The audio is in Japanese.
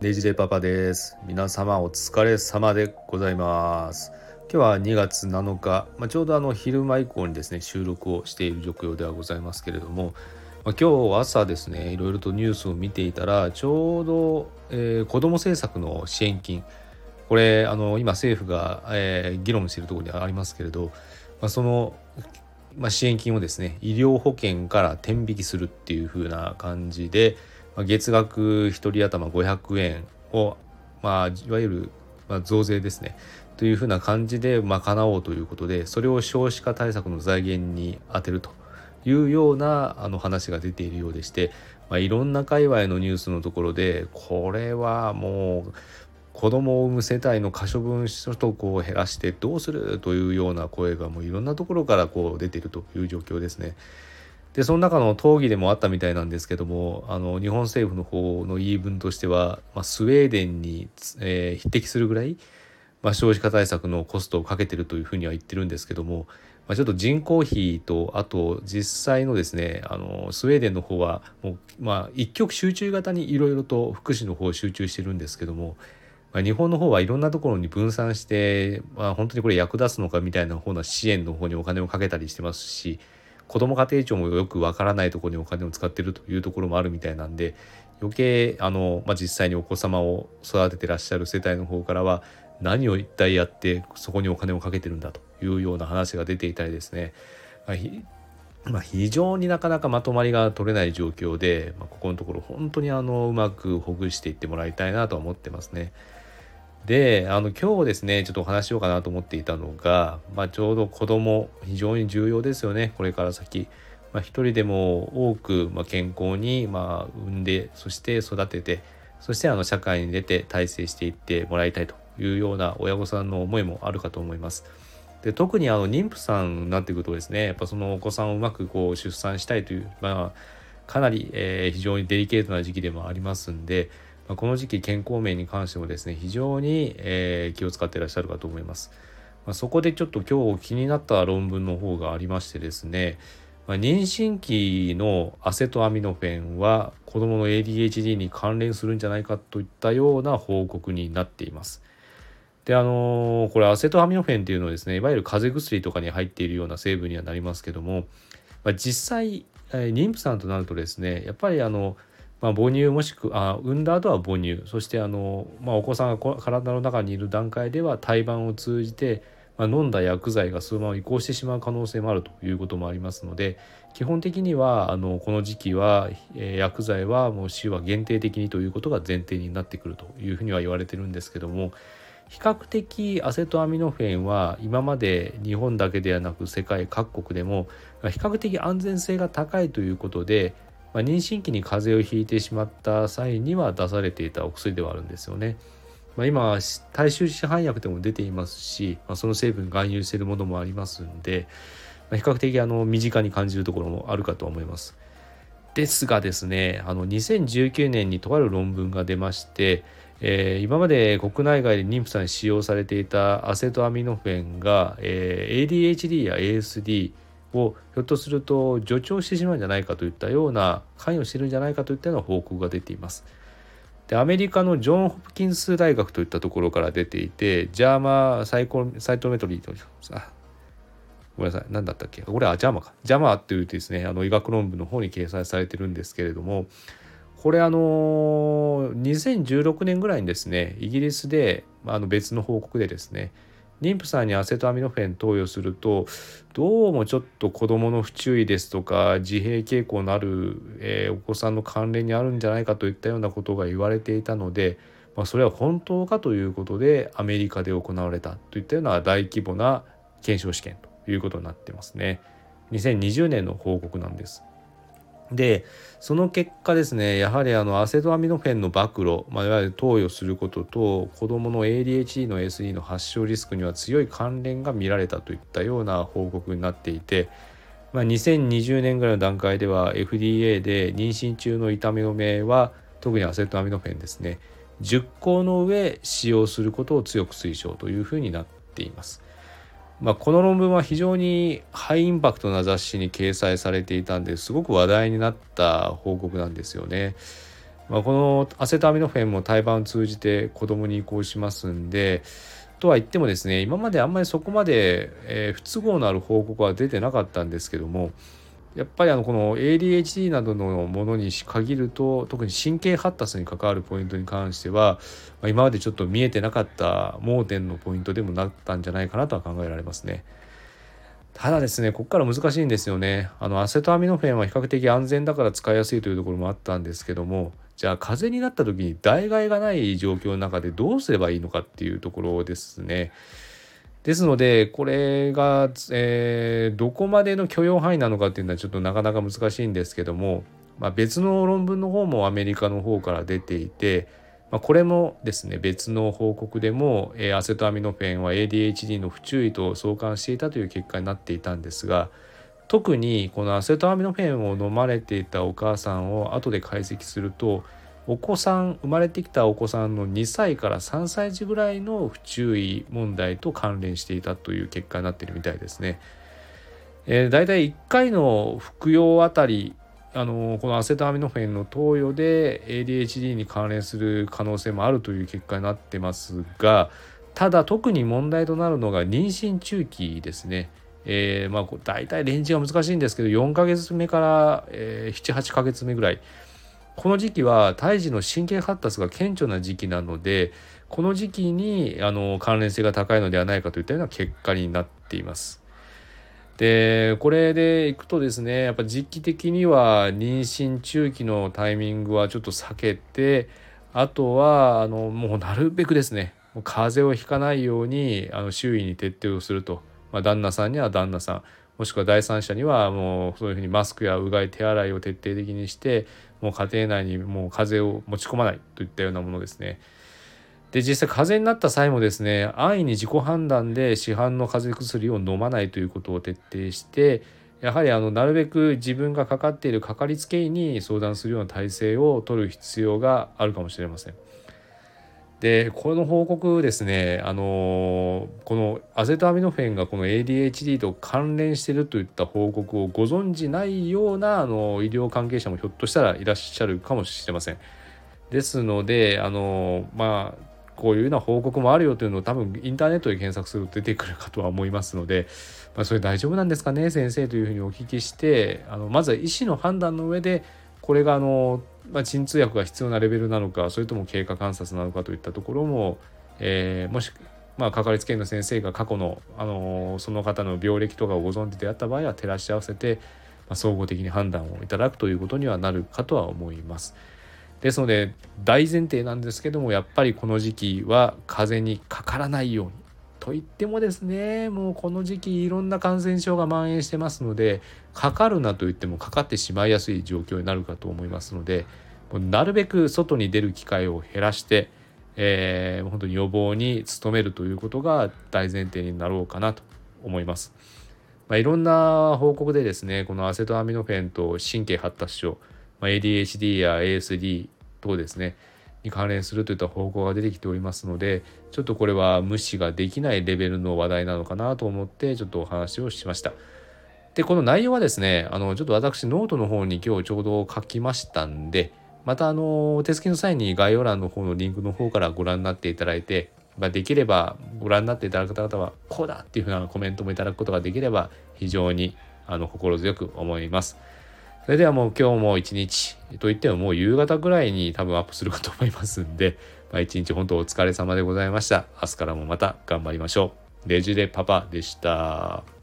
デジデパパです。皆様お疲れ様でございます。今日は2月7日、まあ、ちょうどあの昼間以降にですね収録をしている状況ではございますけれども、まあ、今日朝ですねいろいろとニュースを見ていたらちょうど、えー、子ども政策の支援金これあの今政府が、えー、議論しているところにありますけれど、まあ、その、ま、支援金をですね医療保険から転引きするっていう風な感じで、月額1人頭500円を、まあ、いわゆる、ま増税ですねというふうな感じで賄おうということでそれを少子化対策の財源に充てるというようなあの話が出ているようでして、まあ、いろんな界隈のニュースのところでこれはもう子供を産む世帯の可処分所得を減らしてどうするというような声がもういろんなところからこう出ているという状況ですね。でその中の討議でもあったみたいなんですけどもあの日本政府の方の言い分としては、まあ、スウェーデンに、えー、匹敵するぐらい、まあ、少子化対策のコストをかけてるというふうには言ってるんですけども、まあ、ちょっと人口比とあと実際のですねあのスウェーデンの方はもう、まあ、一極集中型にいろいろと福祉の方を集中してるんですけども、まあ、日本の方はいろんなところに分散して、まあ、本当にこれ役立つのかみたいな方の支援の方にお金をかけたりしてますし子ども家庭庁もよくわからないところにお金を使ってるというところもあるみたいなんで余計あの、まあ、実際にお子様を育ててらっしゃる世帯の方からは何を一体やってそこにお金をかけてるんだというような話が出ていたりですね、まあ、非常になかなかまとまりが取れない状況で、まあ、ここのところ本当にあのうまくほぐしていってもらいたいなとは思ってますね。であの今日ですねちょっとお話しようかなと思っていたのが、まあ、ちょうど子供非常に重要ですよねこれから先。まあ、一人でも多く、まあ、健康に、まあ、産んでそして育ててそしてあの社会に出て体制していってもらいたいというような親御さんの思いもあるかと思います。で特にあの妊婦さんになってくるとですねやっぱそのお子さんをうまくこう出産したいという、まあ、かなり、えー、非常にデリケートな時期でもありますんで、まあ、この時期健康面に関してもですね非常に、えー、気を使っていらっしゃるかと思います。まあ、そこでちょっと今日気になった論文の方がありましてですね、まあ、妊娠期のアセトアミノフェンは子どもの ADHD に関連するんじゃないかといったような報告になっています。であのー、これアセトアミノフェンっていうのはですねいわゆる風邪薬とかに入っているような成分にはなりますけども、まあ、実際、妊婦さんとなるとですねやっぱりあのまあ、母乳もしくあ産んだ後は母乳。そしてあの、まあ、お子さんが体の中にいる段階では胎盤を通じて、まあ、飲んだ薬剤がそのまま移行してしまう可能性もあるということもありますので基本的にはあのこの時期は、えー、薬剤はもう使用は限定的にということが前提になってくるというふうには言われてるんですけども比較的アセトアミノフェンは今まで日本だけではなく世界各国でも比較的安全性が高いということでまあ、妊娠期に風邪をひいてしまった際には出されていたお薬ではあるんですよね。まあ、今大衆市販薬でも出ていますし、まあ、その成分含有しているものもありますんで、まあ、比較的あの身近に感じるところもあるかと思います。ですがですねあの2019年にとある論文が出まして、えー、今まで国内外で妊婦さんに使用されていたアセトアミノフェンが、えー、ADHD や ASD をひょっとすると助長してしまうんじゃないかといったような関与してるんじゃないかといったような報告が出ています。でアメリカのジョン・ホプキンス大学といったところから出ていてジャーマサイコサイトメトリーとあごめんなさい何だったっけ？これはジャマかジャマっていうですねあの医学論文の方に掲載されてるんですけれどもこれあの2016年ぐらいにですねイギリスであの別の報告でですね妊婦さんにアセトアミノフェン投与するとどうもちょっと子どもの不注意ですとか自閉傾向のある、えー、お子さんの関連にあるんじゃないかといったようなことが言われていたので、まあ、それは本当かということでアメリカで行われたといったような大規模な検証試験ということになってますね。2020年の報告なんです。でその結果ですねやはりあのアセトアミノフェンの暴露、まあ、いわゆる投与することと子どもの ADHD の SE の発症リスクには強い関連が見られたといったような報告になっていて、まあ、2020年ぐらいの段階では FDA で妊娠中の痛み止めは特にアセトアミノフェンですね10項の上使用することを強く推奨というふうになっています。まあ、この論文は非常にハイインパクトな雑誌に掲載されていたんですごく話題になった報告なんですよね。まあ、このアセトアミノフェンも胎盤を通じて子供に移行しますんでとは言ってもですね今まであんまりそこまで、えー、不都合のある報告は出てなかったんですけどもやっぱりあのこの ADHD などのものに限ると特に神経発達に関わるポイントに関しては、ま、今までちょっと見えてなかった盲点のポイントでもなったんじゃないかなとは考えられますね。ただですねここから難しいんですよねあのアセトアミノフェンは比較的安全だから使いやすいというところもあったんですけどもじゃあ風邪になった時に代替がない状況の中でどうすればいいのかっていうところですね。ですのでこれが、えー、どこまでの許容範囲なのかっていうのはちょっとなかなか難しいんですけども、まあ、別の論文の方もアメリカの方から出ていて、まあ、これもですね別の報告でも、えー、アセトアミノフェンは ADHD の不注意と相関していたという結果になっていたんですが特にこのアセトアミノフェンを飲まれていたお母さんを後で解析するとお子さん生まれてきたお子さんの2歳から3歳児ぐらいの不注意問題と関連していたという結果になっているみたいですね。えー、だいたい1回の服用あたりあのこのアセトアミノフェンの投与で ADHD に関連する可能性もあるという結果になってますがただ特に問題となるのが妊娠中期ですね。えー、まあ大体レンジが難しいんですけど4ヶ月目から、えー、78ヶ月目ぐらいこの時期は胎児の神経発達が顕著な時期なのでこの時期にあの関連性が高いのではないかといったような結果になっています。でこれでいくとですねやっぱ時期的には妊娠中期のタイミングはちょっと避けてあとはあのもうなるべくですね風邪をひかないようにあの周囲に徹底をするとまあ、旦那さんには旦那さんもしくは第三者にはもうそういうふうにマスクやうがい手洗いを徹底的にしてもう家庭内にもう風邪を持ち込まないといったようなものですね。で実際風邪になった際もですね安易に自己判断で市販の風邪薬を飲まないということを徹底してやはりあのなるべく自分がかかっているかかりつけ医に相談するような体制を取る必要があるかもしれません。でこの報告ですねあのこのアセトアミノフェンがこの ADHD と関連してるといった報告をご存じないようなあの医療関係者もひょっとしたらいらっしゃるかもしれません。ですのであのまあこういうような報告もあるよというのを多分インターネットで検索すると出てくるかとは思いますので、まあ、それ大丈夫なんですかね先生というふうにお聞きしてあのまずは医師の判断の上でこれがあのまあ、鎮痛薬が必要なレベルなのかそれとも経過観察なのかといったところも、えー、もし、まあ、かかりつけ医の先生が過去の、あのー、その方の病歴とかをご存知であった場合は照らし合わせて、まあ、総合的に判断をいただくということにはなるかとは思います。ですので大前提なんですけどもやっぱりこの時期は風邪にかからないようにと言ってもですねもうこの時期いろんな感染症が蔓延してますのでかかるなと言ってもかかってしまいやすい状況になるかと思いますのでなるべく外に出る機会を減らして、えー、本当に予防に努めるということが大前提になろうかなと思います。まあ、いろんな報告でですねこのアセトアミノフェンと神経発達症、まあ、ADHD や ASD 等ですねに関連するといった方向が出てきておりますのでちょっとこれは無視ができないレベルの話題なのかなと思ってちょっとお話をしました。でこの内容はですねあのちょっと私ノートの方に今日ちょうど書きましたんでまたあの手すきの際に概要欄の方のリンクの方からご覧になっていただいて、ま、できればご覧になっていただく方はこうだっていうふうなコメントもいただくことができれば非常にあの心強く思います。それではもう今日も一日といってももう夕方ぐらいに多分アップするかと思いますんで、まあ、一日本当お疲れ様でございました。明日からもまた頑張りましょう。レジレパパでした。